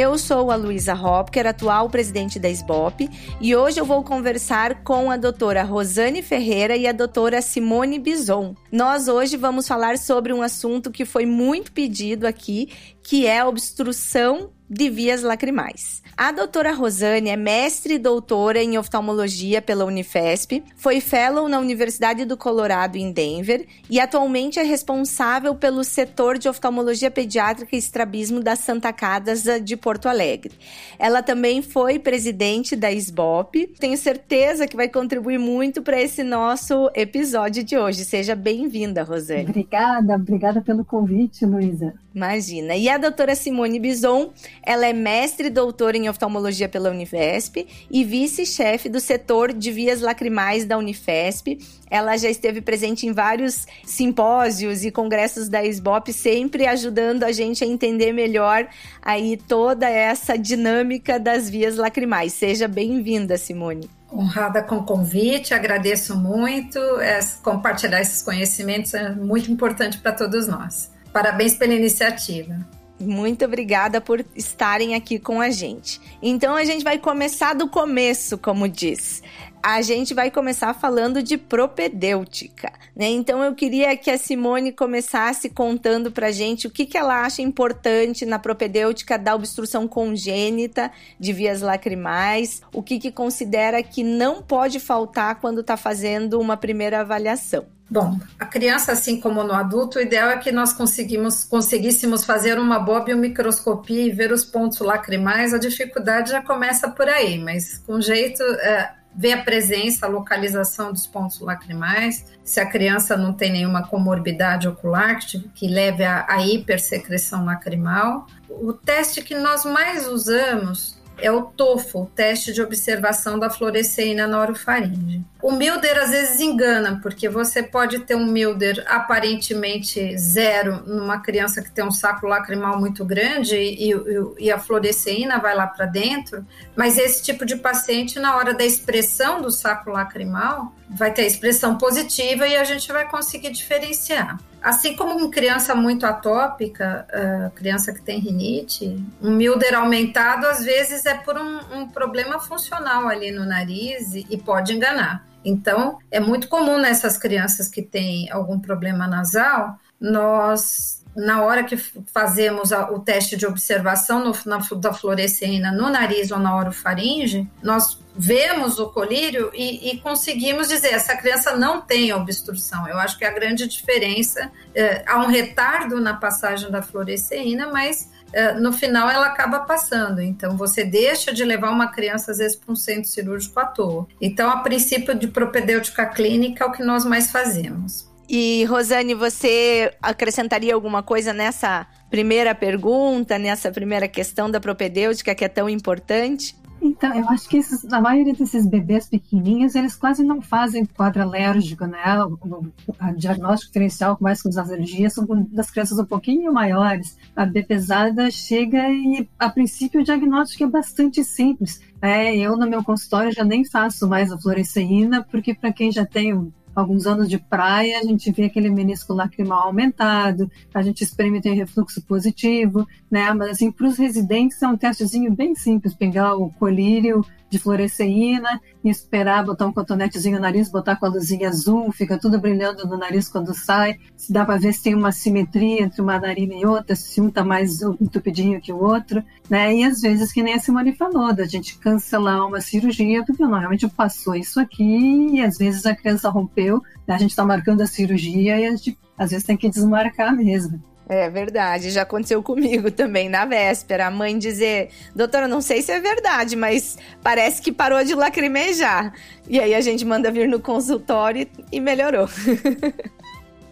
Eu sou a Luísa Hopker, atual presidente da SBOP, e hoje eu vou conversar com a doutora Rosane Ferreira e a doutora Simone Bison. Nós hoje vamos falar sobre um assunto que foi muito pedido aqui, que é a obstrução de vias lacrimais. A doutora Rosane é mestre e doutora em oftalmologia pela Unifesp, foi fellow na Universidade do Colorado em Denver e atualmente é responsável pelo setor de oftalmologia pediátrica e estrabismo da Santa Casa de Porto Alegre. Ela também foi presidente da SBOP. Tenho certeza que vai contribuir muito para esse nosso episódio de hoje. Seja bem-vinda, Rosane. Obrigada, obrigada pelo convite, Luísa. Imagina. E a doutora Simone Bison, ela é mestre e doutora em oftalmologia pela Unifesp e vice-chefe do setor de vias lacrimais da Unifesp. Ela já esteve presente em vários simpósios e congressos da SBOP, sempre ajudando a gente a entender melhor aí toda essa dinâmica das vias lacrimais. Seja bem-vinda, Simone. Honrada com o convite, agradeço muito. É, compartilhar esses conhecimentos é muito importante para todos nós. Parabéns pela iniciativa. Muito obrigada por estarem aqui com a gente. Então a gente vai começar do começo, como diz. A gente vai começar falando de propedêutica, né? Então eu queria que a Simone começasse contando pra gente o que, que ela acha importante na propedêutica da obstrução congênita de vias lacrimais, o que, que considera que não pode faltar quando está fazendo uma primeira avaliação. Bom, a criança, assim como no adulto, o ideal é que nós conseguimos, conseguíssemos fazer uma boa biomicroscopia e ver os pontos lacrimais. A dificuldade já começa por aí, mas com jeito, é, ver a presença, a localização dos pontos lacrimais, se a criança não tem nenhuma comorbidade ocular que, leve à hipersecreção lacrimal. O teste que nós mais usamos é o TOFO, o teste de observação da fluoresceína na orofaringe. O Milder às vezes engana, porque você pode ter um Milder aparentemente zero numa criança que tem um saco lacrimal muito grande e, e, e a fluoresceína vai lá para dentro, mas esse tipo de paciente, na hora da expressão do saco lacrimal, vai ter a expressão positiva e a gente vai conseguir diferenciar. Assim como em criança muito atópica, criança que tem rinite, um milder aumentado às vezes é por um, um problema funcional ali no nariz e, e pode enganar. Então, é muito comum nessas crianças que têm algum problema nasal, nós na hora que fazemos a, o teste de observação no, na, da fluoresceína no nariz ou na orofaringe, nós vemos o colírio e, e, conseguimos dizer essa criança não tem obstrução. Eu acho que a grande diferença é, há um retardo na passagem da fluoresceína, mas é, no final ela acaba passando. Então você deixa de levar uma criança às vezes para um centro cirúrgico à toa. Então, a princípio de propedêutica clínica é o que nós mais fazemos. E Rosane, você acrescentaria alguma coisa nessa primeira pergunta, nessa primeira questão da propedêutica que é tão importante? Então, eu acho que esses, a maioria desses bebês pequenininhos, eles quase não fazem quadro alérgico, né? O, o, o diagnóstico diferencial mais com as alergias são das crianças um pouquinho maiores. A B pesada chega e, a princípio, o diagnóstico é bastante simples. É, eu, no meu consultório, já nem faço mais a fluoresceína, porque para quem já tem alguns anos de praia, a gente vê aquele menisco lacrimal aumentado, a gente experimenta em refluxo positivo, né? Mas assim, para os residentes é um testezinho bem simples, pegar o colírio de fluoresceína e esperar botar um cotonetezinho no nariz, botar com a luzinha azul, fica tudo brilhando no nariz quando sai. Se dá para ver se tem uma simetria entre uma narina e outra, se um está mais entupidinho que o outro, né? E às vezes, que nem a Simone falou, da gente cancelar uma cirurgia, porque não, realmente passou isso aqui e às vezes a criança rompeu, né? a gente está marcando a cirurgia e a gente às vezes tem que desmarcar mesmo. É verdade, já aconteceu comigo também na véspera. A mãe dizer, doutora, não sei se é verdade, mas parece que parou de lacrimejar. E aí a gente manda vir no consultório e melhorou.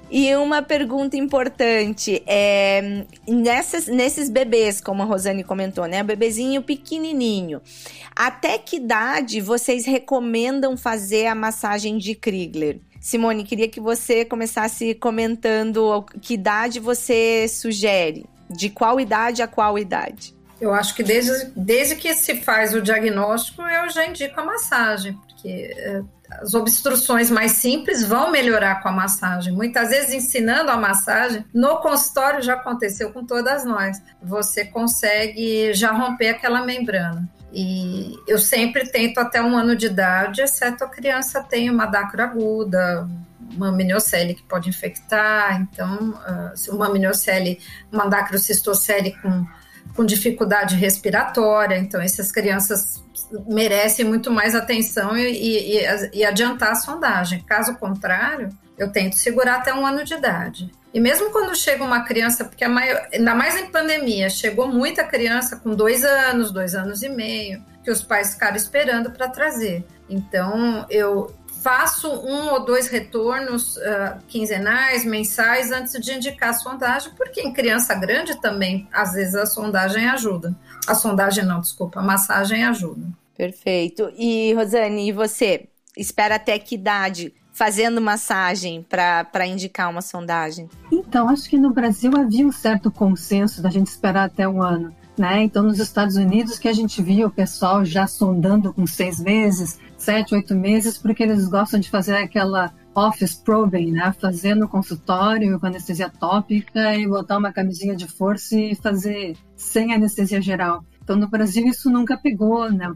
E uma pergunta importante é nessas, nesses bebês, como a Rosane comentou, né? O bebezinho pequenininho. Até que idade vocês recomendam fazer a massagem de Krigler? Simone, queria que você começasse comentando que idade você sugere. De qual idade a qual idade? Eu acho que desde, desde que se faz o diagnóstico, eu já indico a massagem, porque é, as obstruções mais simples vão melhorar com a massagem. Muitas vezes, ensinando a massagem, no consultório já aconteceu com todas nós. Você consegue já romper aquela membrana. E eu sempre tento até um ano de idade, exceto a criança tem uma dacro aguda, uma miniocele que pode infectar. Então, uh, se uma miniocele, uma dacrocistocele com, com dificuldade respiratória, então essas crianças merecem muito mais atenção e, e, e, adiantar a sondagem. Caso contrário, eu tento segurar até um ano de idade. E mesmo quando chega uma criança, porque maior, ainda mais em pandemia, chegou muita criança com dois anos, dois anos e meio, que os pais ficaram esperando para trazer. Então, eu faço um ou dois retornos uh, quinzenais, mensais, antes de indicar a sondagem, porque em criança grande também, às vezes, a sondagem ajuda. A sondagem não, desculpa, a massagem ajuda. Perfeito. E, Rosane, e você? Espera até que idade fazendo massagem para indicar uma sondagem? Então, acho que no Brasil havia um certo consenso da gente esperar até um ano. Né? Então, nos Estados Unidos, que a gente via o pessoal já sondando com seis meses, sete, oito meses, porque eles gostam de fazer aquela office probing, né? Fazer no consultório com anestesia tópica e botar uma camisinha de força e fazer sem anestesia geral. Então, no Brasil, isso nunca pegou, né?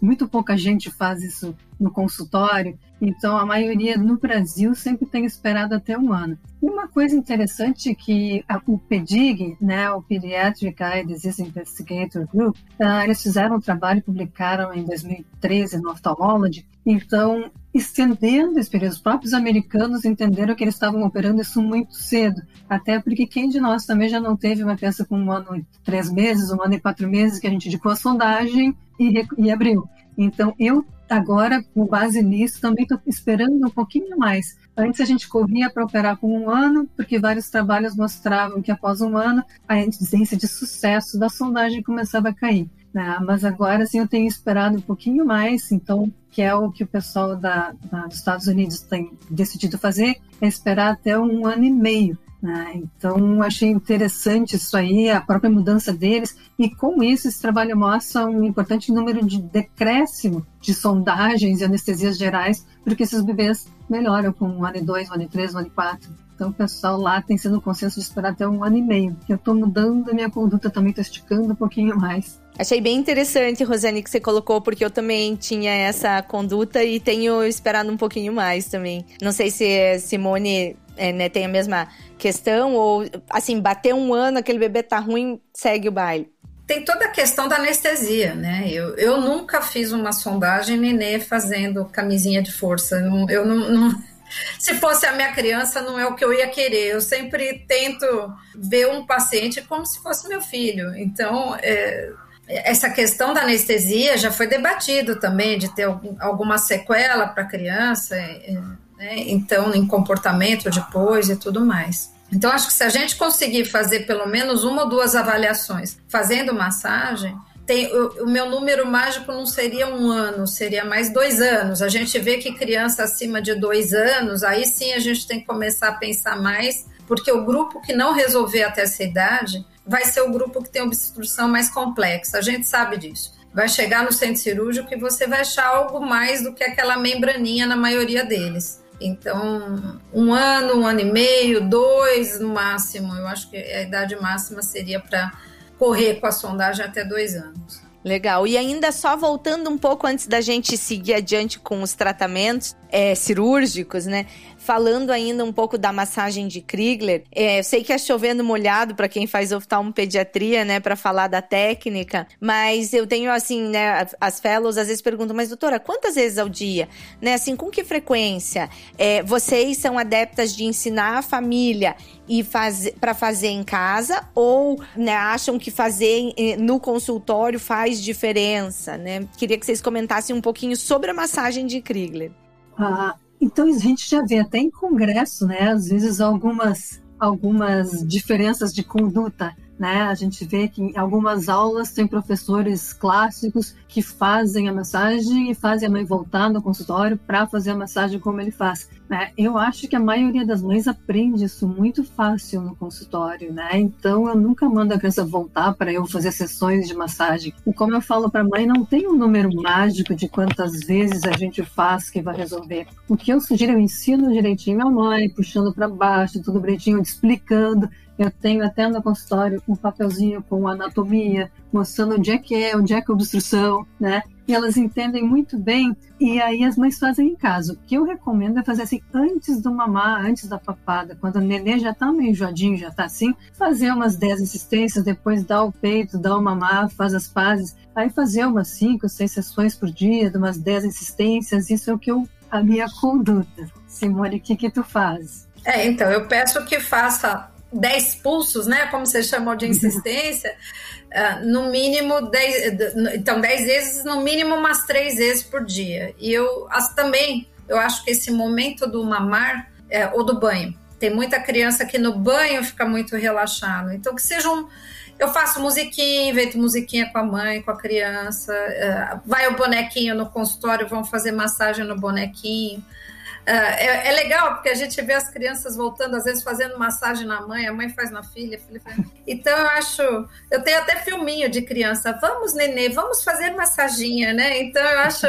Muito pouca gente faz isso no consultório. Então, a maioria no Brasil sempre tem esperado até um ano. E uma coisa interessante que a, o PEDIG, né, o Pediatric Eye Disease Investigator Group, uh, eles fizeram um trabalho publicaram em 2013 no Ophthalmology. Então, estendendo esse período. Os próprios americanos entenderam que eles estavam operando isso muito cedo, até porque quem de nós também já não teve uma criança com um ano e três meses, um ano e quatro meses, que a gente indicou a sondagem e, e abriu. Então, eu agora, com base nisso, também estou esperando um pouquinho mais. Antes a gente corria para operar com um ano, porque vários trabalhos mostravam que após um ano a incidência de sucesso da sondagem começava a cair. Né? Mas agora sim eu tenho esperado um pouquinho mais, então que é o que o pessoal da, da, dos Estados Unidos tem decidido fazer, é esperar até um ano e meio. Né? Então, achei interessante isso aí, a própria mudança deles, e com isso, esse trabalho mostra um importante número de decréscimo de sondagens e anestesias gerais, porque esses bebês melhoram com um ano e dois, um ano e três, um ano e quatro. Então, o pessoal lá tem sido consenso de esperar até um ano e meio. Eu estou mudando a minha conduta também, estou esticando um pouquinho mais. Achei bem interessante, Rosane, que você colocou, porque eu também tinha essa conduta e tenho esperado um pouquinho mais também. Não sei se Simone é, né, tem a mesma questão, ou assim, bater um ano, aquele bebê tá ruim, segue o baile tem toda a questão da anestesia, né? Eu, eu nunca fiz uma sondagem nenê fazendo camisinha de força. Eu não, não, se fosse a minha criança, não é o que eu ia querer. Eu sempre tento ver um paciente como se fosse meu filho. Então, é, essa questão da anestesia já foi debatido também, de ter alguma sequela para a criança, é, né? então, em comportamento depois e tudo mais. Então, acho que se a gente conseguir fazer pelo menos uma ou duas avaliações fazendo massagem, tem, o, o, meu número mágico não seria um ano, seria mais dois anos. A gente vê que criança acima de dois anos, aí sim a gente tem que começar a pensar mais, porque o grupo que não resolver até essa idade vai ser o grupo que tem obstrução mais complexa. A gente sabe disso. Vai chegar no centro cirúrgico e você vai achar algo mais do que aquela membraninha na maioria deles. Então, um ano, um ano e meio, dois no máximo. Eu acho que a idade máxima seria para correr com a sondagem até dois anos. Legal. E ainda só voltando um pouco antes da gente seguir adiante com os tratamentos é, cirúrgicos, né? Falando ainda um pouco da massagem de Krigler, é, eu sei que é chovendo molhado para quem faz oftalmopediatria, né, para falar da técnica, mas eu tenho assim, né, as fellows às vezes perguntam, mas doutora, quantas vezes ao dia? Né, assim, com que frequência? É, vocês são adeptas de ensinar a família e fazer para fazer em casa ou né, acham que fazer no consultório faz diferença, né? Queria que vocês comentassem um pouquinho sobre a massagem de Krigler. Ah, Então a gente já vê até em congresso, né? Às vezes algumas algumas diferenças de conduta né? A gente vê que em algumas aulas tem professores clássicos que fazem a massagem e fazem a mãe voltar no consultório para fazer a massagem como ele faz. Né? Eu acho que a maioria das mães aprende isso muito fácil no consultório, né? Então eu nunca mando a criança voltar para eu fazer sessões de massagem. E como eu falo para mãe, não tem um número mágico de quantas vezes a gente faz que vai resolver. O que eu sugiro, eu ensino direitinho a mãe, puxando para baixo, tudo bonitinho, explicando eu tenho até no consultório um papelzinho com anatomia, mostrando onde é que é, onde é que é a obstrução, né? E elas entendem muito bem, e aí as mães fazem em casa. O que eu recomendo é fazer assim, antes do mamar, antes da papada, quando o nenê já tá meio enjoadinho, já tá assim, fazer umas 10 insistências, depois dar o peito, dar o mamar, faz as pazes, aí fazer umas 5, 6 sessões por dia, umas 10 insistências, isso é o que eu, a minha conduta. Simone, o que que tu faz? É, então, eu peço que faça 10 pulsos, né? Como você chamou de insistência, uh, no mínimo 10, então 10 vezes, no mínimo umas 3 vezes por dia. E eu as, também, eu acho que esse momento do mamar é, ou do banho. Tem muita criança que no banho fica muito relaxado. Então, que seja um. Eu faço musiquinha, invento musiquinha com a mãe, com a criança. Uh, vai o bonequinho no consultório, vão fazer massagem no bonequinho. É, é, é, legal porque a gente vê as crianças voltando, às vezes fazendo massagem na mãe, a mãe faz na filha, a filha faz... Então eu acho, eu tenho até filminho de criança, vamos nenê, vamos fazer massaginha, né? Então eu acho,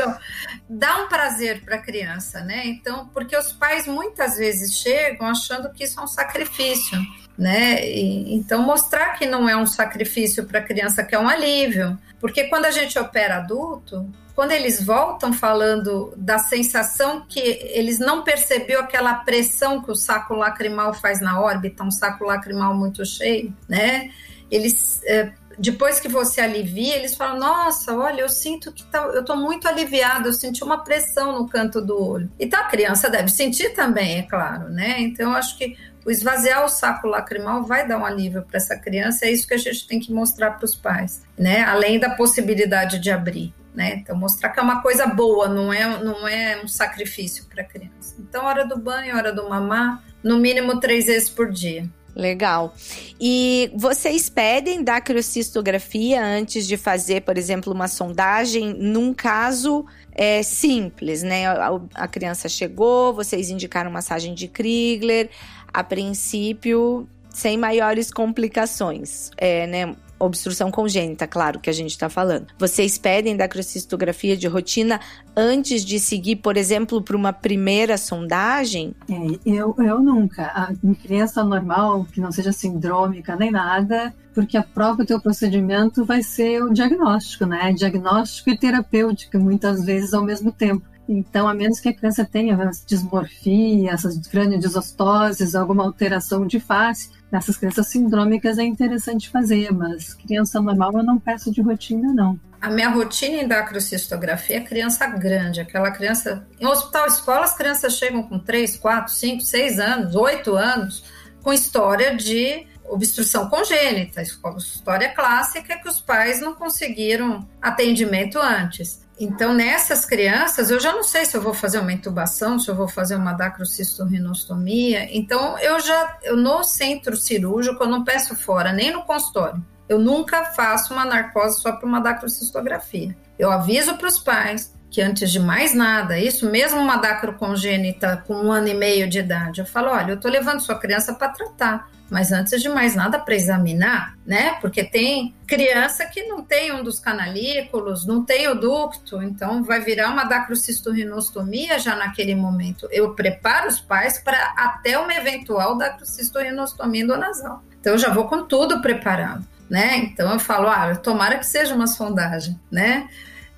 dá um prazer para a criança, né? Então, porque os pais muitas vezes chegam achando que isso é um sacrifício, né? E, então mostrar que não é um sacrifício para a criança, que é um alívio, porque quando a gente opera adulto, quando eles voltam falando da sensação que eles não percebeu aquela pressão que o saco lacrimal faz na órbita, um saco lacrimal muito cheio, né? Eles é, depois que você alivia, eles falam: Nossa, olha, eu sinto que tá, eu tô muito aliviado, eu senti uma pressão no canto do olho. Então a criança deve sentir também, é claro, né? Então eu acho que o esvaziar o saco lacrimal vai dar um alívio para essa criança, é isso que a gente tem que mostrar para os pais, né? Além da possibilidade de abrir né? Então mostrar que é uma coisa boa, não é, não é um sacrifício para a criança. Então hora do banho, hora do mamar, no mínimo três vezes por dia. Legal. E vocês pedem dacriocistografia antes de fazer, por exemplo, uma sondagem num caso é, simples, né? A, a criança chegou, vocês indicaram massagem de Krigler, a princípio sem maiores complicações, é, né? Obstrução congênita, claro que a gente está falando. Vocês pedem dacriocistografia de rotina antes de seguir, por exemplo, para uma primeira sondagem? É, eu, eu nunca. Em criança normal, que não seja sindrômica nem nada, porque a próprio teu procedimento vai ser o diagnóstico, né? Diagnóstico e terapêutico, muitas vezes ao mesmo tempo. Então, a menos que a criança tenha dismorfia, essas crânio-desostoses, alguma alteração de face, nessas crianças sindrômicas é interessante fazer, mas criança normal eu não peço de rotina, não. A minha rotina em dacrocistografia é criança grande, aquela criança. Em hospital escola, as crianças chegam com 3, 4, 5, 6 anos, 8 anos, com história de obstrução congênita, história clássica que os pais não conseguiram atendimento antes. Então, nessas crianças, eu já não sei se eu vou fazer uma intubação, se eu vou fazer uma dacrocistorrinostomia. Então, eu já, eu no centro cirúrgico, eu não peço fora, nem no consultório. Eu nunca faço uma narcose só para uma dacrocistografia. Eu aviso para os pais que antes de mais nada, isso mesmo uma dacrocongênita com um ano e meio de idade, eu falo, olha, eu estou levando sua criança para tratar mas antes de mais nada para examinar, né? Porque tem criança que não tem um dos canalículos, não tem o ducto, então vai virar uma dacrocistorrinostomia já naquele momento. Eu preparo os pais para até uma eventual dacrocistorrinostomia endonasal. Então eu já vou com tudo preparado, né? Então eu falo, ah, tomara que seja uma sondagem, né?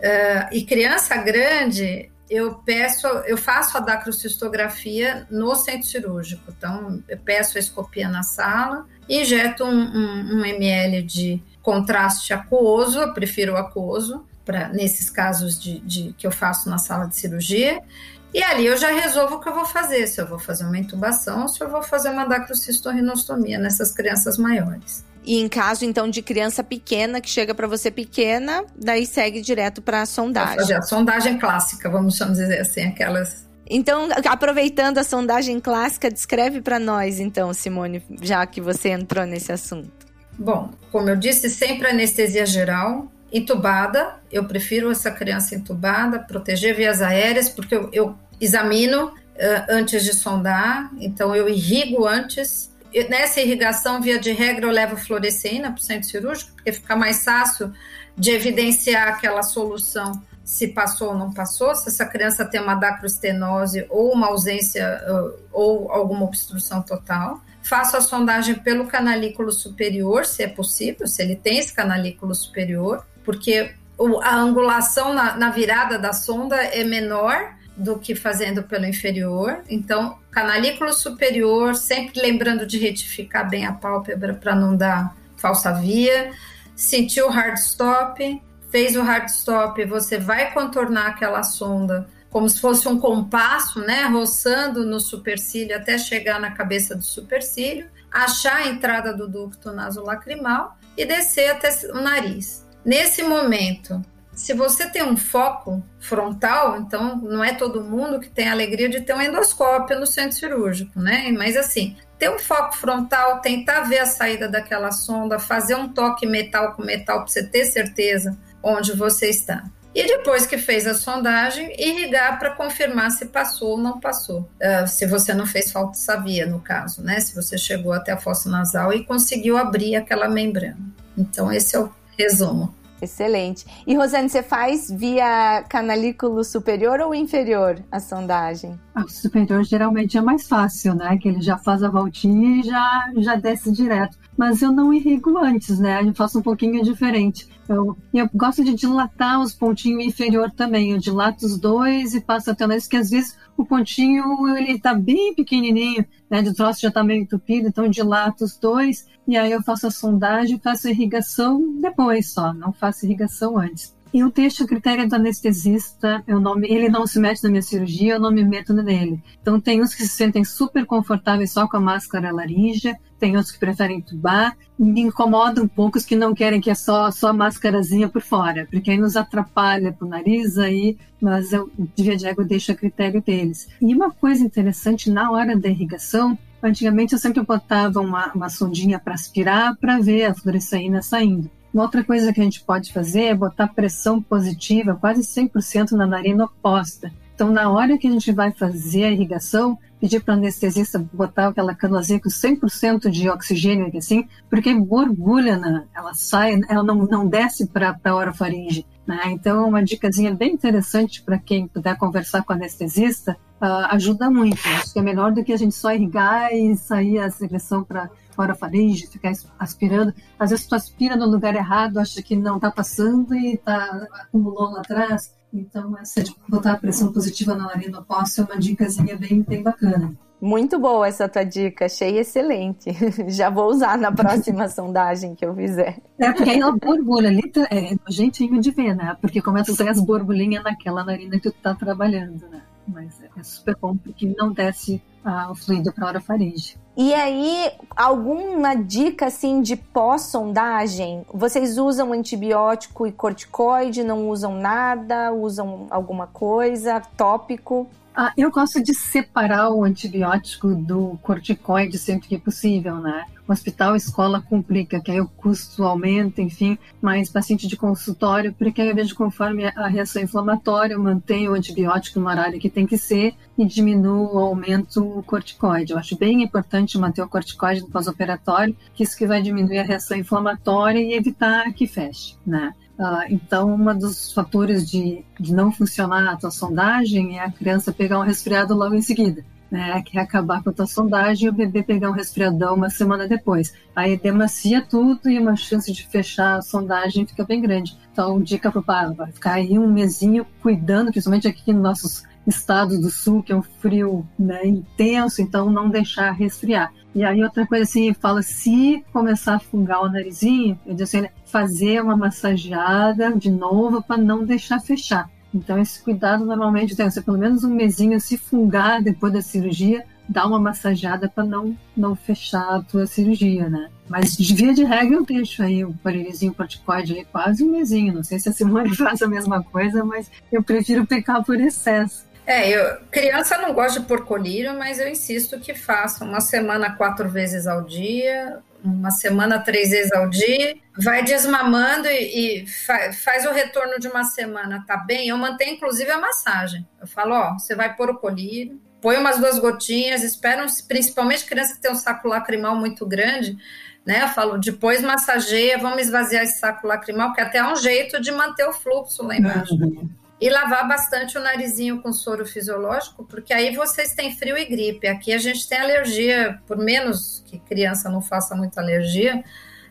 Uh, e criança grande, eu peço, eu faço a dacrocistografia no centro cirúrgico. Então, eu peço a escopia na sala, injeto um, um, um ml de contraste aquoso, eu prefiro aquoso, para nesses casos de, de, que eu faço na sala de cirurgia. E ali eu já resolvo o que eu vou fazer, se eu vou fazer uma intubação se eu vou fazer uma dacrocistorrinostomia nessas crianças maiores. E em caso, então, de criança pequena, que chega para você pequena, daí segue direto para a sondagem. Fazer a sondagem clássica, vamos dizer assim, aquelas Então, aproveitando a sondagem clássica, descreve para nós, então, Simone, já que você entrou nesse assunto. Bom, como eu disse, sempre anestesia geral, entubada. Eu prefiro essa criança entubada, proteger vias aéreas, porque eu, eu examino uh, antes de sondar, então eu irrigo antes. Nessa irrigação, via de regra, eu levo fluoresceína para o centro cirúrgico, porque fica mais fácil de evidenciar aquela solução se passou ou não passou, se essa criança tem uma dacroestenose ou uma ausência ou alguma obstrução total. Faço a sondagem pelo canalículo superior, se é possível, se ele tem esse canalículo superior, porque a angulação na, na virada da sonda é menor do que fazendo pelo inferior. Então, canalículo superior, sempre lembrando de retificar bem a pálpebra para não dar falsa via. Sentiu o hard stop, fez o hard stop, você vai contornar aquela sonda como se fosse um compasso, né, roçando no supercílio até chegar na cabeça do supercílio, achar a entrada do ducto nasolacrimal e descer até o nariz. Nesse momento, se você tem um foco frontal, então não é todo mundo que tem a alegria de ter um endoscópio no centro cirúrgico, né? Mas assim, ter um foco frontal, tentar ver a saída daquela sonda, fazer um toque metal com metal para você ter certeza onde você está. E depois que fez a sondagem, irrigar para confirmar se passou ou não passou. Uh, se você não fez falta sabia, no caso, né? Se você chegou até a fossa nasal e conseguiu abrir aquela membrana. Então, esse é o resumo. Excelente. E Rosane, você faz via canalículo superior ou inferior a sondagem? O superior geralmente é mais fácil, né? Que ele já faz a voltinha e já, já desce direto mas eu não irrigo antes, né? Eu faço um pouquinho diferente. Eu, eu gosto de dilatar os pontinhos inferior também. Eu dilato os dois e passo até nesse, que às vezes o pontinho ele tá bem pequenininho, né? O troço já tá meio entupido, então dilato os dois e aí eu faço a sondagem faço a irrigação depois só, não faço irrigação antes. E o texto, a critério do anestesista, eu não, ele não se mete na minha cirurgia, eu não me meto nele. Então, tem uns que se sentem super confortáveis só com a máscara laríngea, tem outros que preferem tubar. Me incomoda um pouco os que não querem que é só, só a máscarazinha por fora, porque aí nos atrapalha pro nariz, aí, mas eu, via de água, deixo a critério deles. E uma coisa interessante, na hora da irrigação, Antigamente eu sempre botava uma, uma sondinha para aspirar para ver a fluoresceína saindo. Uma outra coisa que a gente pode fazer é botar pressão positiva, quase 100% na narina oposta. Então, na hora que a gente vai fazer a irrigação, pedir para o anestesista botar aquela canoazinha com 100% de oxigênio, assim, porque borbulha, na, ela sai, ela não, não desce para a orofaringe. Né? Então, uma dicasinha bem interessante para quem puder conversar com anestesista, uh, ajuda muito. Acho que é melhor do que a gente só irrigar e sair a secreção para fora faringe, ficar aspirando. Às vezes tu aspira no lugar errado, acha que não está passando e tá, acumulou lá atrás. Então, essa de botar a pressão positiva na narina oposta é uma dicasinha bem, bem bacana. Muito boa essa tua dica, achei excelente. Já vou usar na próxima sondagem que eu fizer. É, porque aí ela borbulha ali, é nojentinho de ver, né? Porque começa a sair as borbulhinhas naquela narina que tu tá trabalhando, né? Mas é super bom porque não desce ah, o fluido para a orofaringe. E aí, alguma dica assim de pós-sondagem? Vocês usam antibiótico e corticoide? Não usam nada? Usam alguma coisa? Tópico? Ah, eu gosto de separar o antibiótico do corticoide sempre que possível, né? O hospital, escola complica, que aí o custo aumenta, enfim, mas paciente de consultório, porque aí eu vejo conforme a reação inflamatória, eu mantenho o antibiótico no horário que tem que ser e diminuo ou aumento o corticoide. Eu acho bem importante manter o corticoide no pós-operatório, que isso que vai diminuir a reação inflamatória e evitar que feche, né? Uh, então, um dos fatores de, de não funcionar a tua sondagem é a criança pegar um resfriado logo em seguida. Né, que é acabar com a tua sondagem e o bebê pegar um resfriadão uma semana depois. Aí demacia tudo e uma chance de fechar a sondagem fica bem grande. Então, dica para o pai, vai ficar aí um mesinho cuidando, principalmente aqui nos nossos estados do sul, que é um frio né, intenso, então não deixar resfriar. E aí outra coisa assim, fala, se começar a fungar o narizinho, eu disse assim, fazer uma massageada de novo para não deixar fechar. Então, esse cuidado normalmente tem que ser pelo menos um mesinho se fungar depois da cirurgia, dá uma massageada para não, não fechar a tua cirurgia, né? Mas de via de regra eu deixo aí o parelizinho corticoide aí quase um mesinho. Não sei se a Simone faz a mesma coisa, mas eu prefiro pecar por excesso. É, eu, criança não gosta de pôr colírio, mas eu insisto que faça uma semana quatro vezes ao dia, uma semana três vezes ao dia, vai desmamando e, e fa, faz o retorno de uma semana, tá bem? Eu mantenho inclusive a massagem. Eu falo, ó, você vai pôr o colírio, põe umas duas gotinhas, esperam, principalmente criança que tem um saco lacrimal muito grande, né? Eu falo, depois massageia, vamos esvaziar esse saco lacrimal, que até é um jeito de manter o fluxo lá embaixo. Uhum. E lavar bastante o narizinho com soro fisiológico, porque aí vocês têm frio e gripe. Aqui a gente tem alergia, por menos que criança não faça muita alergia,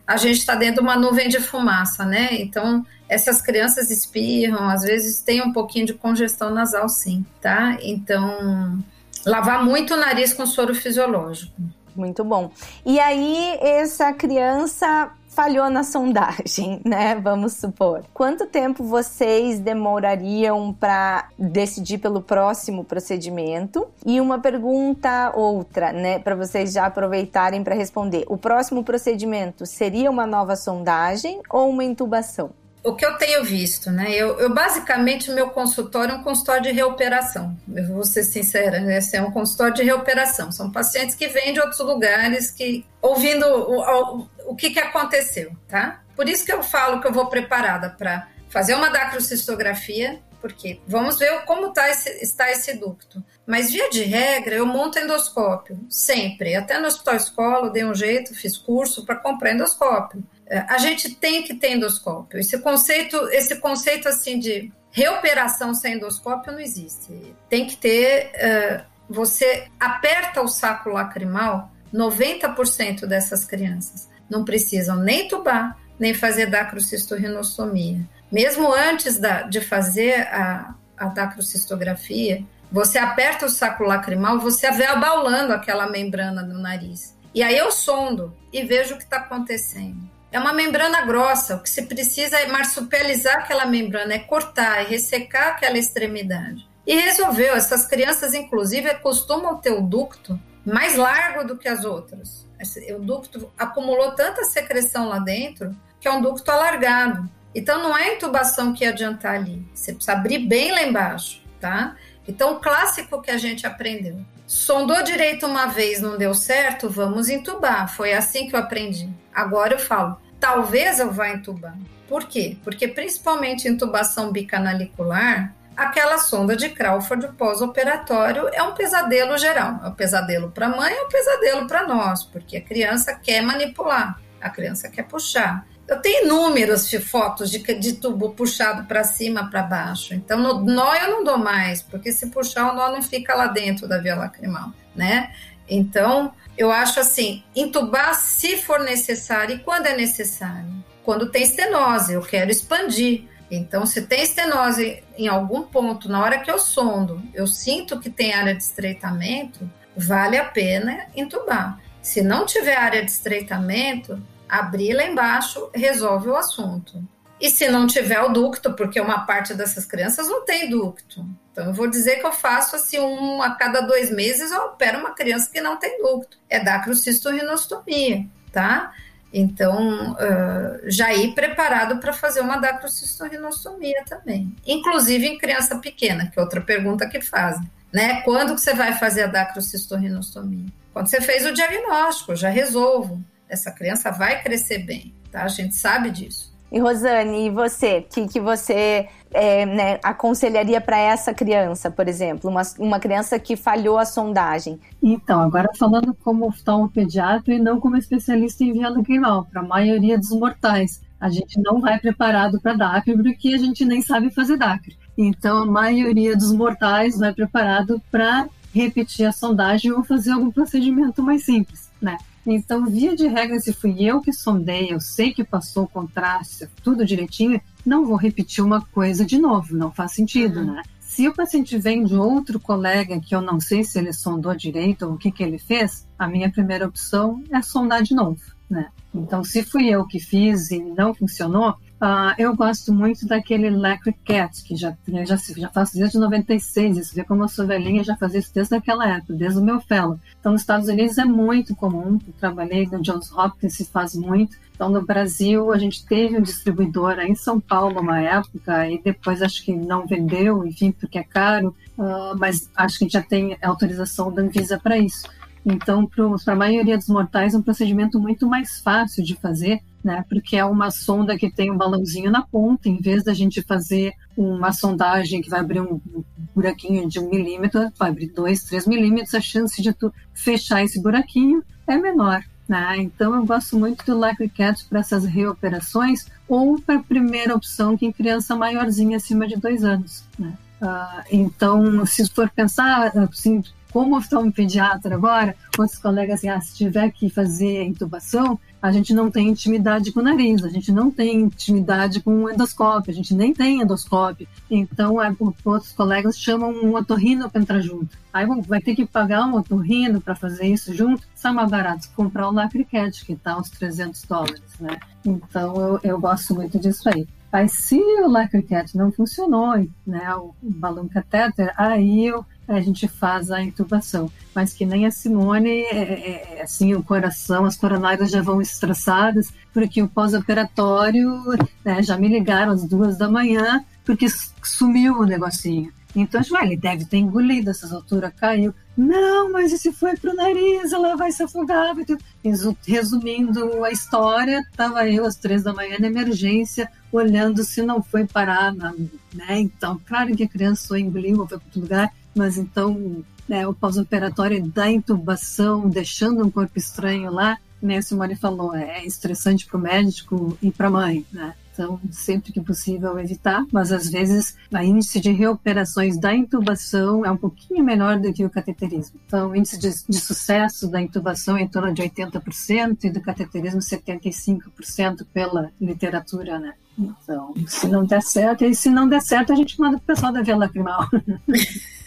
a gente está dentro de uma nuvem de fumaça, né? Então, essas crianças espirram, às vezes tem um pouquinho de congestão nasal, sim, tá? Então, lavar muito o nariz com soro fisiológico. Muito bom. E aí, essa criança falhou na sondagem, né? Vamos supor. Quanto tempo vocês demorariam para decidir pelo próximo procedimento? E uma pergunta outra, né, para vocês já aproveitarem para responder. O próximo procedimento seria uma nova sondagem ou uma intubação? O que eu tenho visto, né? Eu, eu basicamente, meu consultório é um consultório de reoperação. Eu vou ser sincera, né? Esse é um consultório de reoperação. São pacientes que vêm de outros lugares, que ouvindo o, o, o que, que aconteceu, tá? Por isso que eu falo que eu vou preparada para fazer uma dacrocistografia, porque vamos ver como tá esse, está esse ducto. Mas, via de regra, eu monto endoscópio, sempre. Até no hospital escola, dei um jeito, fiz curso para comprar endoscópio. É, a gente tem que ter endoscópio. Esse conceito, esse conceito assim de reoperação sem endoscópio não existe. Tem que ter. Uh, você aperta o saco lacrimal, 90% dessas crianças não precisam nem tubar, nem fazer dacrocistorrinostomia. Mesmo antes da, de fazer a, a dacrocistografia, você aperta o saco lacrimal, você vê abaulando aquela membrana do nariz. E aí eu sondo e vejo o que está acontecendo. É uma membrana grossa, o que se precisa é marsupializar aquela membrana, é cortar, é ressecar aquela extremidade. E resolveu, essas crianças, inclusive, costumam ter o ducto mais largo do que as outras. O ducto acumulou tanta secreção lá dentro que é um ducto alargado. Então, não é intubação que ia adiantar ali. Você precisa abrir bem lá embaixo, tá? Então, o clássico que a gente aprendeu. Sondou direito uma vez, não deu certo, vamos entubar. Foi assim que eu aprendi. Agora eu falo, talvez eu vá entubar. Por quê? Porque principalmente intubação bicanalicular, aquela sonda de Crawford pós-operatório é um pesadelo geral. É um pesadelo para a mãe, é um pesadelo para nós, porque a criança quer manipular, a criança quer puxar. Eu tenho inúmeras fotos de, de tubo puxado para cima, para baixo. Então, no nó eu não dou mais, porque se puxar, o nó não fica lá dentro da via lacrimal, né? Então, eu acho assim, entubar se for necessário e quando é necessário. Quando tem estenose, eu quero expandir. Então, se tem estenose em algum ponto, na hora que eu sondo, eu sinto que tem área de estreitamento, vale a pena entubar. Se não tiver área de estreitamento, abrir lá embaixo resolve o assunto. E se não tiver o ducto, porque uma parte dessas crianças não tem ducto. Então, eu vou dizer que eu faço assim, um a cada dois meses, eu opero uma criança que não tem ducto. É dacrocistorrinostomia, tá? Então, uh, já ir preparado para fazer uma dacrocistorrinostomia também. Inclusive em criança pequena, que é outra pergunta que fazem. Né? Quando que você vai fazer a dacrocistorrinostomia? Quando você fez o diagnóstico, já resolvo. Essa criança vai crescer bem, tá? A gente sabe disso. E Rosane, e você? O que, que você é, né, aconselharia para essa criança, por exemplo? Uma, uma criança que falhou a sondagem? Então, agora falando como oftalmopediatra e não como especialista em via lacrimal, para a maioria dos mortais. A gente não vai preparado para DACRE porque a gente nem sabe fazer DACRE. Então, a maioria dos mortais vai preparado para repetir a sondagem ou fazer algum procedimento mais simples, né? Então, via de regra, se fui eu que sondei, eu sei que passou o contraste, tudo direitinho, não vou repetir uma coisa de novo, não faz sentido, uhum. né? Se o paciente vem de outro colega que eu não sei se ele sondou direito ou o que, que ele fez, a minha primeira opção é sondar de novo, né? Então, se fui eu que fiz e não funcionou, Uh, eu gosto muito daquele Lacquer Cat, que já, já, já faço desde 96. Você vê como eu sou velhinha, já fazia isso desde aquela época, desde o meu fellow. Então, nos Estados Unidos é muito comum. Eu trabalhei no Johns Hopkins, se faz muito. Então, no Brasil, a gente teve um distribuidor em São Paulo uma época, e depois acho que não vendeu, enfim, porque é caro, uh, mas acho que já tem autorização da Anvisa para isso. Então, para a maioria dos mortais, é um procedimento muito mais fácil de fazer, né? Porque é uma sonda que tem um balãozinho na ponta, em vez da gente fazer uma sondagem que vai abrir um buraquinho de um milímetro, vai abrir dois, três milímetros, a chance de tu fechar esse buraquinho é menor. Né? Então, eu gosto muito do LacryCat para essas reoperações ou para a primeira opção, que em criança maiorzinha, acima de dois anos. Né? Uh, então, se for pensar assim, como oftalmopediatra agora, outros colegas assim, ah, se tiver que fazer intubação, a gente não tem intimidade com o nariz, a gente não tem intimidade com o endoscópio, a gente nem tem endoscópio. Então, outros colegas chamam um otorrino para entrar junto. Aí vai ter que pagar um otorrino para fazer isso junto, sai mais barato comprar um lacriquete, que está uns 300 dólares, né? Então, eu, eu gosto muito disso aí. Aí, se o lacriquete não funcionou, né, o balão catéter, aí eu a gente faz a intubação. Mas que nem a Simone, é, é, é, assim, o coração, as coronárias já vão estressadas, porque o pós-operatório, né, já me ligaram às duas da manhã, porque sumiu o negocinho. Então, eu ele deve ter engolido essas alturas, caiu. Não, mas se foi pro nariz, ela vai se afogar. Resumindo a história, estava eu às três da manhã na emergência, olhando se não foi parar, na, né? Então, claro que a criança engoliu ou foi para outro lugar, mas então né, o pós-operatório da intubação, deixando um corpo estranho lá, né, a Simone falou, é estressante para o médico e para a mãe, né? Então, sempre que possível evitar, mas às vezes o índice de reoperações da intubação é um pouquinho menor do que o cateterismo. Então, o índice de, de sucesso da intubação é em torno de 80% e do cateterismo 75% pela literatura, né? Então, se não der certo, e se não der certo, a gente manda o pessoal da via lacrimal.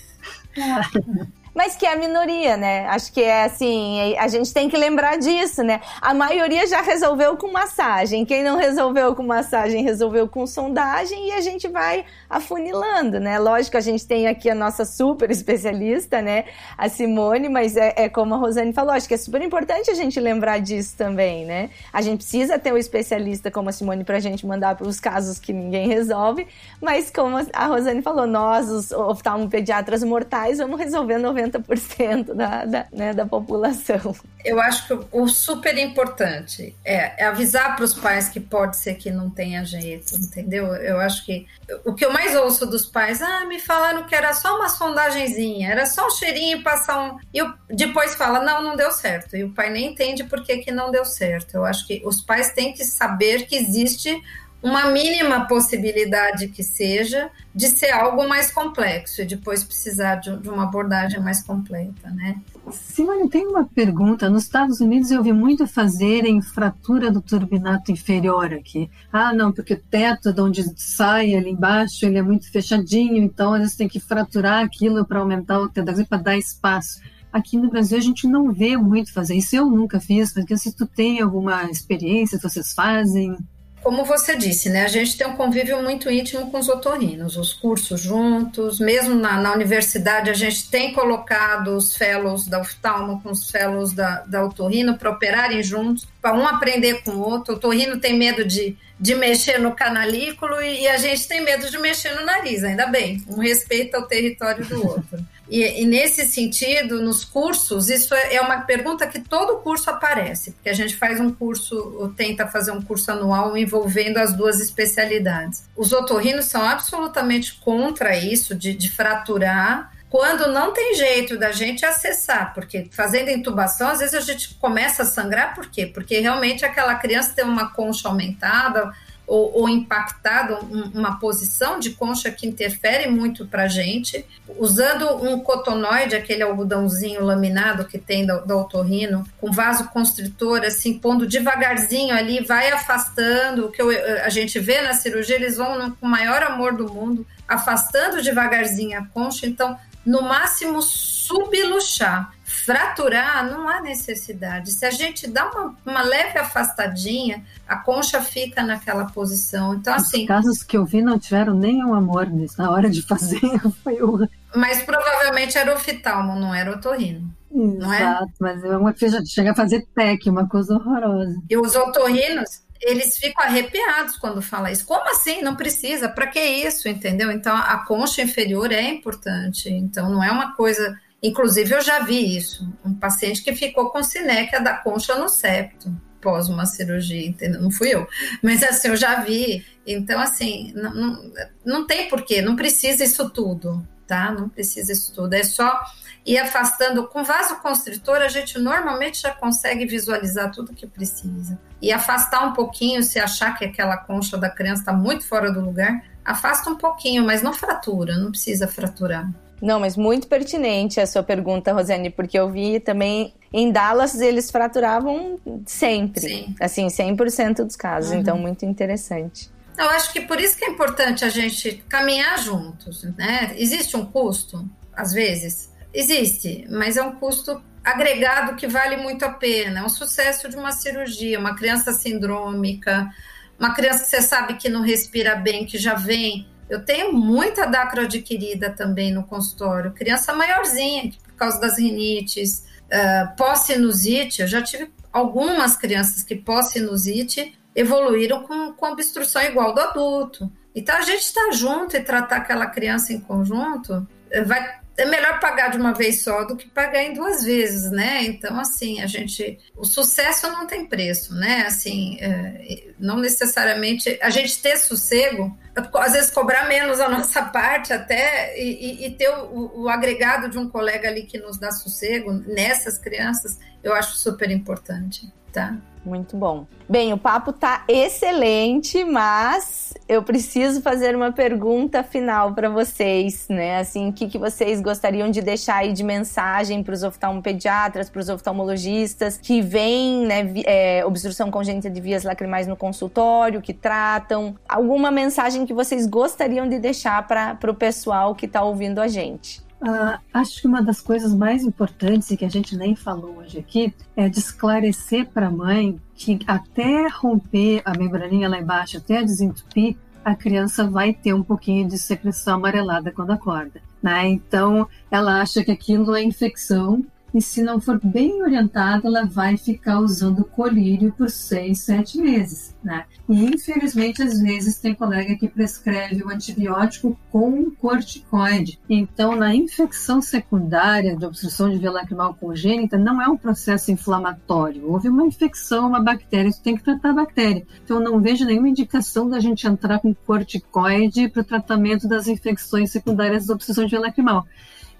mas que é a minoria, né? Acho que é assim, a gente tem que lembrar disso, né? A maioria já resolveu com massagem. Quem não resolveu com massagem, resolveu com sondagem e a gente vai afunilando, né? Lógico, a gente tem aqui a nossa super especialista, né? A Simone, mas é, é como a Rosane falou, acho que é super importante a gente lembrar disso também, né? A gente precisa ter um especialista como a Simone pra gente mandar para os casos que ninguém resolve, mas como a Rosane falou, nós, os oftalmopediatras mortais, vamos resolver 90 90% da, da, né, da população. Eu acho que o super importante é, avisar para os pais que pode ser que não tenha jeito, entendeu? Eu acho que o que eu mais ouço dos pais, ah, me falaram que era só uma sondagenzinha, era só um cheirinho passar um. E eu, depois fala, não, não deu certo. E o pai nem entende por que, que não deu certo. Eu acho que os pais têm que saber que existe uma mínima possibilidade que seja de ser algo mais complexo e depois precisar de, uma abordagem mais completa, né? Simone, tem uma pergunta. Nos Estados Unidos eu vi muito fazerem fratura do turbinato inferior aqui. Ah, não, porque o teto de onde sai ali embaixo ele é muito fechadinho, então eles têm que fraturar aquilo para aumentar o teto, para dar espaço aqui no Brasil a gente não vê muito fazer isso. Eu nunca fiz, porque se tu tem alguma experiência, vocês fazem, como você disse, né, a gente tem um convívio muito íntimo com os otorrinos, os cursos juntos, mesmo na, na universidade a gente tem colocado os fellows da oftalmo com os fellows da, da otorrino para operarem juntos, para um aprender com o outro. O otorrino tem medo de, de mexer no canalículo e, e a gente tem medo de mexer no nariz, ainda bem, um respeito ao território do outro. E, e, nesse sentido, nos cursos, isso é, é uma pergunta que todo curso aparece, porque a gente faz um curso, tenta fazer um curso anual envolvendo as duas especialidades. Os otorrinos são absolutamente contra isso, de, de fraturar, quando não tem jeito da gente acessar, porque fazendo intubação, às vezes a gente começa a sangrar, por quê? Porque realmente aquela criança tem uma concha aumentada, ou, ou impactado uma posição de concha que interfere muito para a gente, usando um cotonoide, aquele algodãozinho laminado que tem do, do otorrino, com vaso constritor, assim, pondo devagarzinho ali, vai afastando, o que eu, a gente vê na cirurgia, eles vão com o maior amor do mundo, afastando devagarzinho a concha, então no máximo subluxar. Fraturar não há necessidade. Se a gente dá uma, uma leve afastadinha, a concha fica naquela posição. Então, assim. Os casos que eu vi não tiveram nenhum amor nisso. Na hora de fazer, foi o. Mas provavelmente era oftalmo, não era otorrino. Não é? Exato, mas é uma chega a fazer tec, uma coisa horrorosa. E os otorrinos, eles ficam arrepiados quando fala isso. Como assim? Não precisa? Para que isso? Entendeu? Então a concha inferior é importante. Então não é uma coisa. Inclusive eu já vi isso. Um paciente que ficou com cinéquia da concha no septo pós uma cirurgia, entendeu? Não fui eu. Mas assim, eu já vi. Então, assim, não, não, não tem porquê, não precisa isso tudo, tá? Não precisa isso tudo. É só ir afastando. Com vasoconstritor, a gente normalmente já consegue visualizar tudo que precisa. E afastar um pouquinho, se achar que aquela concha da criança está muito fora do lugar, afasta um pouquinho, mas não fratura, não precisa fraturar. Não, mas muito pertinente a sua pergunta, Rosane, porque eu vi também em Dallas eles fraturavam sempre, Sim. assim, 100% dos casos, uhum. então muito interessante. Eu acho que por isso que é importante a gente caminhar juntos, né? Existe um custo, às vezes, Existe, mas é um custo agregado que vale muito a pena. É um sucesso de uma cirurgia, uma criança sindrômica, uma criança que você sabe que não respira bem, que já vem. Eu tenho muita dacro adquirida também no consultório, criança maiorzinha, por causa das rinites, uh, pós-sinusite. Eu já tive algumas crianças que pós-sinusite evoluíram com, com obstrução igual do adulto. Então, a gente estar tá junto e tratar aquela criança em conjunto eh, vai é melhor pagar de uma vez só do que pagar em duas vezes, né? Então, assim, a gente. O sucesso não tem preço, né? Assim, é, não necessariamente. A gente ter sossego, às vezes cobrar menos a nossa parte até, e, e ter o, o, agregado de um colega ali que nos dá sossego nessas crianças, eu acho super importante, tá? Muito bom. Bem, o papo tá excelente, mas eu preciso fazer uma pergunta final para vocês, né? Assim, o que, que vocês gostariam de deixar aí de mensagem para os oftalmopediatras, para os oftalmologistas que vêm, né, é, obstrução congênita de vias lacrimais no consultório, que tratam? Alguma mensagem que vocês gostariam de deixar para o pessoal que está ouvindo a gente? Uh, acho que uma das coisas mais importantes e que a gente nem falou hoje aqui é de esclarecer para a mãe que até romper a membraninha lá embaixo, até desentupir, a criança vai ter um pouquinho de secreção amarelada quando acorda. Né? Então, ela acha que aquilo é infecção e se não for bem orientada, ela vai ficar usando colírio por seis, sete meses, né? E infelizmente, às vezes, tem colega que prescreve o antibiótico com corticoide. Então, na infecção secundária de obstrução de via lacrimal congênita, não é um processo inflamatório. Houve uma infecção, uma bactéria, isso tem que tratar a bactéria. Então, não vejo nenhuma indicação da gente entrar com corticoide para o tratamento das infecções secundárias da obstrução de via lacrimal.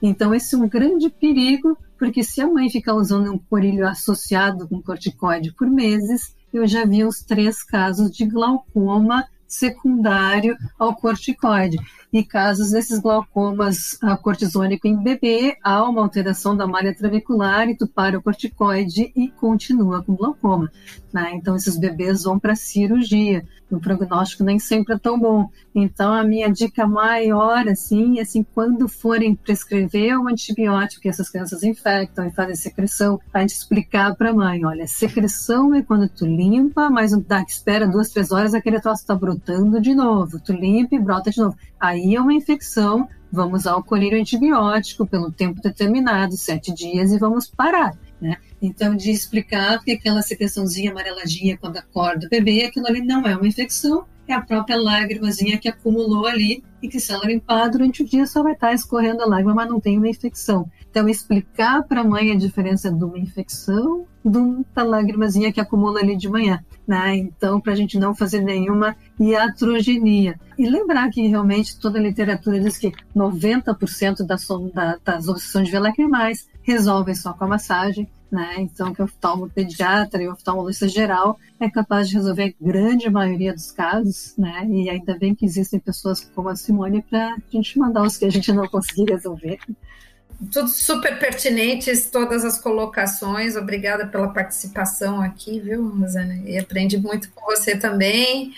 Então, esse é um grande perigo, porque se a mãe ficar usando um corilho associado com corticoide por meses, eu já vi uns três casos de glaucoma secundário ao corticoide. E casos desses glaucomas uh, cortisônico em bebê, há uma alteração da malha trabecular e tu para o corticoide e continua com glaucoma. Né? Então, esses bebês vão para cirurgia. O prognóstico nem sempre é tão bom. Então, a minha dica maior, assim, é assim, quando forem prescrever um antibiótico que essas crianças infectam e fazem secreção, a gente explicar para a mãe, olha, secreção é quando tu limpa, mas dá espera duas, três horas, aquele troço está brotando de novo. Tu limpa e brota de novo. Aí é uma infecção, vamos usar o colírio antibiótico pelo tempo determinado, sete dias, e vamos parar. Né? Então, de explicar que aquela secreçãozinha amareladinha quando acorda o bebê, aquilo ali não é uma infecção, é a própria lágrimazinha que acumulou ali e que se ela limpar durante o dia só vai estar escorrendo a lágrima, mas não tem uma infecção. Então, explicar para a mãe a diferença de uma infecção de uma lágrimazinha que acumula ali de manhã. Né? Então, para a gente não fazer nenhuma iatrogenia. E lembrar que realmente toda a literatura diz que 90% das, das obsessões de lacrimais resolvem só com a massagem, né? Então, que o oftalmopediatra e o oftalmologista geral é capaz de resolver a grande maioria dos casos, né? E ainda bem que existem pessoas como a Simone para a gente mandar os que a gente não conseguir resolver. Tudo super pertinentes, todas as colocações. Obrigada pela participação aqui, viu, Rosana? E aprendi muito com você também.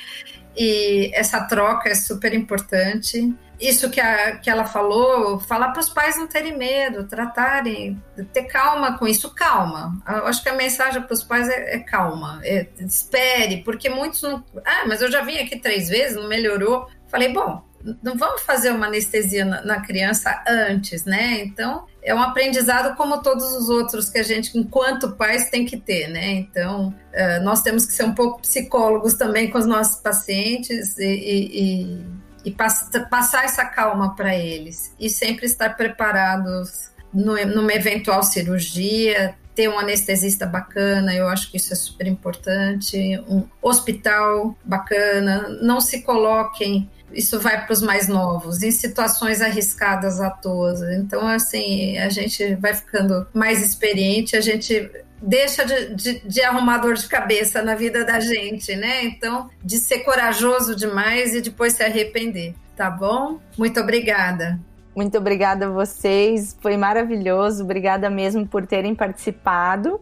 E essa troca é super importante. Isso que, a, que ela falou, falar para os pais não terem medo, tratarem, ter calma com isso, calma. Eu acho que a mensagem para os pais é, é calma, é, espere, porque muitos não. Ah, mas eu já vim aqui três vezes, não melhorou. Falei, bom, não vamos fazer uma anestesia na, na criança antes, né? Então, é um aprendizado como todos os outros que a gente, enquanto pais, tem que ter, né? Então, uh, nós temos que ser um pouco psicólogos também com os nossos pacientes e, e, e, e pass passar essa calma para eles e sempre estar preparados no, numa eventual cirurgia, ter um anestesista bacana, eu acho que isso é super importante, um hospital bacana, não se coloquem isso vai para os mais novos, em situações arriscadas à toa. Então, assim, a gente vai ficando mais experiente, a gente deixa de, de, de, arrumar dor de cabeça na vida da gente, né? Então, de ser corajoso demais e depois se arrepender, tá bom? Muito obrigada. Muito obrigada a vocês, foi maravilhoso. Obrigada mesmo por terem participado.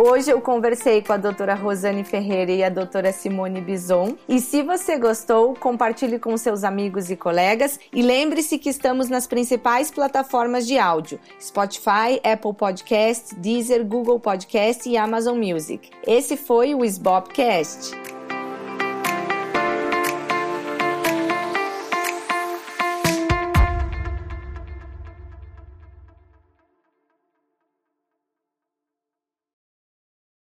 Hoje eu conversei com a doutora Rosane Ferreira e a doutora Simone Bison. E se você gostou, compartilhe com seus amigos e colegas. E lembre-se que estamos nas principais plataformas de áudio: Spotify, Apple Podcast, Deezer, Google Podcast e Amazon Music. Esse foi o SBOPcast.